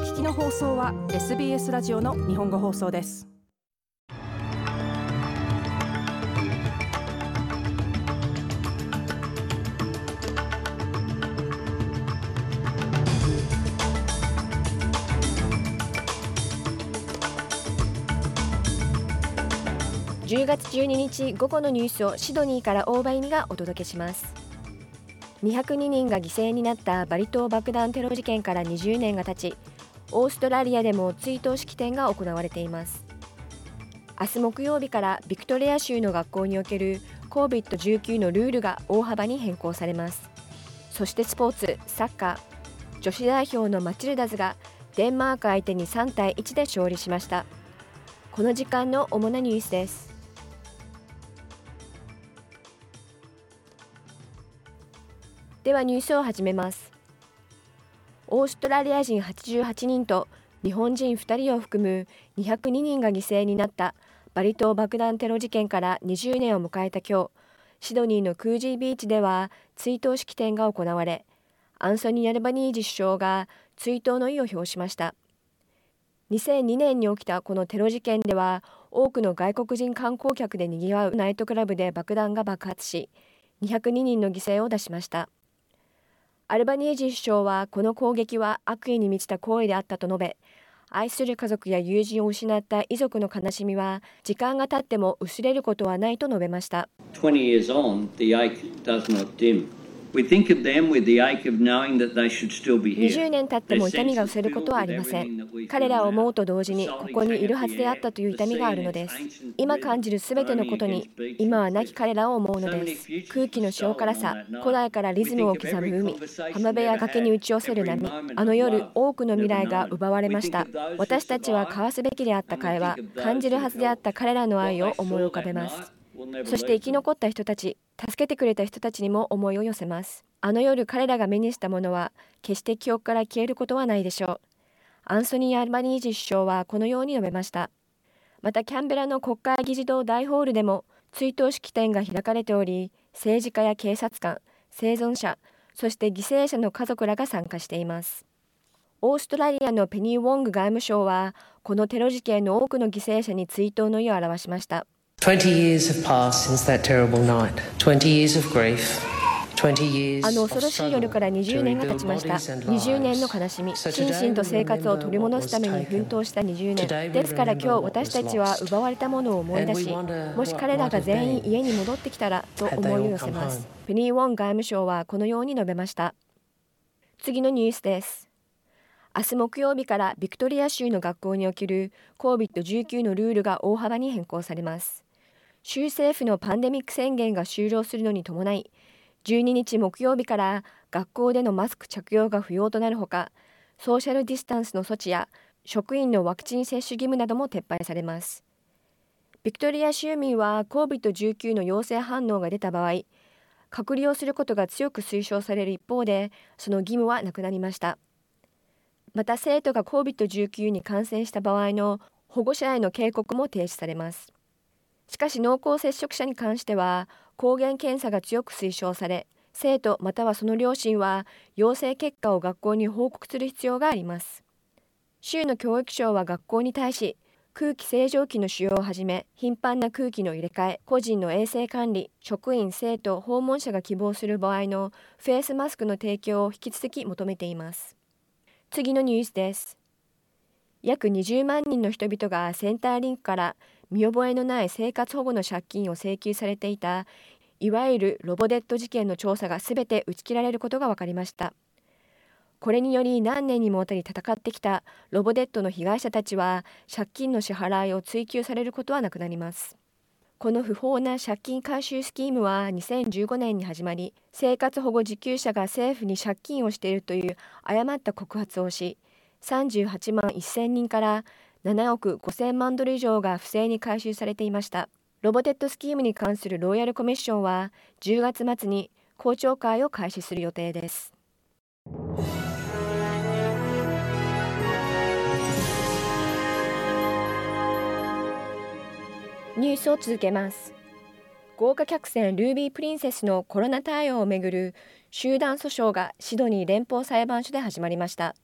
聞きの放送は SBS ラジオの日本語放送です。10月12日午後のニュースをシドニーから大場意味がお届けします。202人が犠牲になったバリ島爆弾テロ事件から20年が経ちオーストラリアでも追悼式典が行われています。明日木曜日からビクトリア州の学校における COVID-19 のルールが大幅に変更されます。そしてスポーツサッカー女子代表のマチルダズがデンマーク相手に3対1で勝利しました。この時間の主なニュースです。ではニュースを始めます。オーストラリア人88人と日本人2人を含む202人が犠牲になったバリ島爆弾テロ事件から20年を迎えた今日シドニーのクージービーチでは追悼式典が行われアンソニー・アルバニージ首相が追悼の意を表しました。2002年に起きたこのテロ事件では多くの外国人観光客でにぎわうナイトクラブで爆弾が爆発し202人の犠牲を出しました。アルバニージー首相はこの攻撃は悪意に満ちた行為であったと述べ愛する家族や友人を失った遺族の悲しみは時間が経っても薄れることはないと述べました。20 years on, the ache does not dim. 20年経っても痛みが薄れることはありません彼らを思うと同時にここにいるはずであったという痛みがあるのです今感じるすべてのことに今は亡き彼らを思うのです空気の塩辛さ古代からリズムを刻む海浜辺や崖に打ち寄せる波あの夜多くの未来が奪われました私たちは交わすべきであった会話感じるはずであった彼らの愛を思い浮かべますそして生き残った人たち助けてくれた人たちにも思いを寄せます。あの夜彼らが目にしたものは決して記憶から消えることはないでしょう。アンソニー・アルバニージ首相はこのように述べました。またキャンベラの国会議事堂大ホールでも追悼式典が開かれており政治家や警察官生存者そして犠牲者の家族らが参加しています。オーストラリアのペニー・ウォング外務省はこのテロ事件の多くの犠牲者に追悼の意を表しました。20 years have passed since that terrible night. 20 years of grief. あの恐ろしい夜から20年が経ちました。20年の悲しみ、心身と生活を取り戻すために奮闘した20年。ですから今日私たちは奪われたものを思い出し、もし彼らが全員家に戻ってきたらと思いを寄せます。ペニー・ウォン外務省はこのように述べました。次のニュースです。明日木曜日からビクトリア州の学校における COVID-19 のルールが大幅に変更されます。州政府のパンデミック宣言が終了するのに伴い12日木曜日から学校でのマスク着用が不要となるほかソーシャルディスタンスの措置や職員のワクチン接種義務なども撤廃されます。ビクトリア州民は COVID-19 の陽性反応が出た場合隔離をすることが強く推奨される一方でその義務はなくなりました。また生徒が COVID-19 に感染した場合の保護者への警告も停止されます。しかし濃厚接触者に関しては抗原検査が強く推奨され生徒またはその両親は陽性結果を学校に報告する必要があります。州の教育省は学校に対し空気清浄機の使用をはじめ頻繁な空気の入れ替え個人の衛生管理職員生徒訪問者が希望する場合のフェイスマスクの提供を引き続き求めています。次のニュースです。約20万人の人々がセンターリンクから見覚えのない生活保護の借金を請求されていたいわゆるロボデット事件の調査がすべて打ち切られることが分かりました。これにより何年にもわたり戦ってきたロボデットの被害者たちは借金の支払いを追求されることはなくなります。この不法な借金回収スキームは2015年に始まり生活保護受給者が政府に借金をしているという誤った告発をし38万1000人から7億5000万ドル以上が不正に回収されていました。ロボテットスキームに関するロイヤルコミッションは10月末に公聴会を開始する予定です。ニュースを続けます。豪華客船ルービープリンセスのコロナ対応をめぐる集団訴訟がシドニー連邦裁判所で始まりました。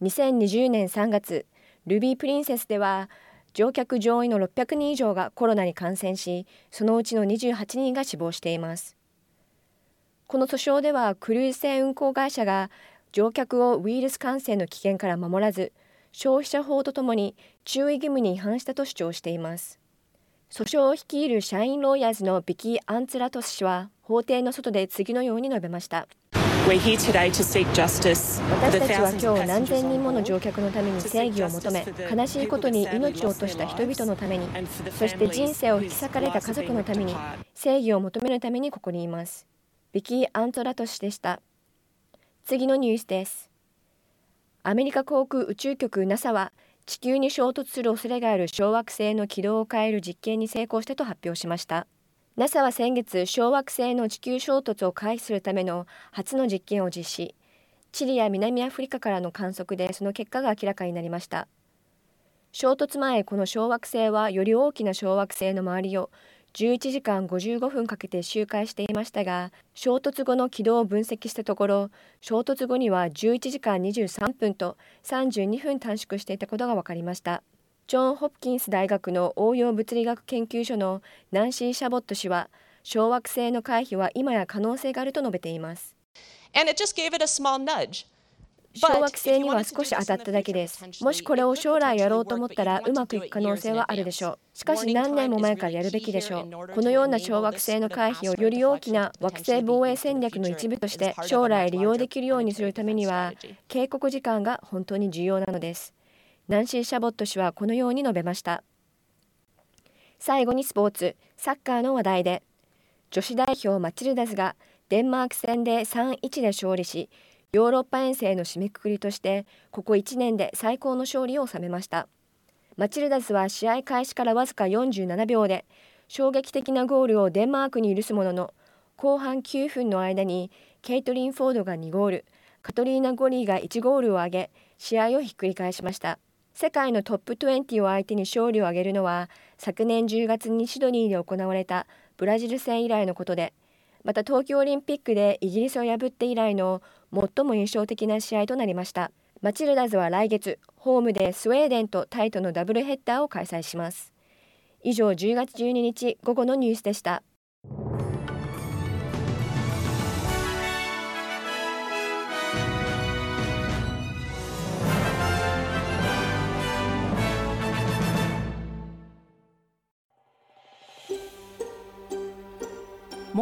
2020年3月ルビープリンセスでは乗客乗員の600人以上がコロナに感染しそのうちの28人が死亡しています。この訴訟ではクルーズ船運航会社が乗客をウイルス感染の危険から守らず消費者法とともに注意義務に違反したと主張しています。訴訟を率いる社員ロイヤーズのビキー・アンツラトス氏は法廷の外で次のように述べました。私たちは今日何千人もの乗客のために正義を求め悲しいことに命を落とした人々のためにそして人生を引き裂かれた家族のために正義を求めるためにここにいます。ビキー・アントラト氏でした。次のニュースです。アメリカ航空宇宙局 NASA は地球に衝突する恐れがある小惑星の軌道を変える実験に成功したと発表しました NASA は先月小惑星の地球衝突を回避するための初の実験を実施。チリや南アフリカからの観測でその結果が明らかになりました。衝突前この小惑星はより大きな小惑星の周りを11時間55分かけて周回していましたが衝突後の軌道を分析したところ衝突後には11時間23分と32分短縮していたことが分かりました。ジョン・ホプキンス大学の応用物理学研究所のナンシー・シャボット氏は小惑星の回避は今や可能性があると述べています。小惑星には少し当たっただけです。もしこれを将来やろうと思ったらうまくいく可能性はあるでしょう。しかし何年も前からやるべきでしょう。このような小惑星の回避をより大きな惑星防衛戦略の一部として将来利用できるようにするためには警告時間が本当に重要なのです。ナンシー・シャボット氏はこのように述べました。最後にスポーツ、サッカーの話題で女子代表マチルダズがデンマーク戦で3-1で勝利しヨーロッパ遠征の締めくくりとしてここ1年で最高の勝利を収めましたマチルダスは試合開始からわずか47秒で衝撃的なゴールをデンマークに許すものの後半9分の間にケイトリン・フォードが2ゴールカトリーナ・ゴリーが1ゴールを挙げ試合をひっくり返しました世界のトップ20を相手に勝利を挙げるのは昨年10月にシドニーで行われたブラジル戦以来のことでまた東京オリンピックでイギリスを破って以来の最も印象的な試合となりました。マチルダズは来月ホームでスウェーデンとタイとのダブルヘッダーを開催します。以上10月12日午後のニュースでした。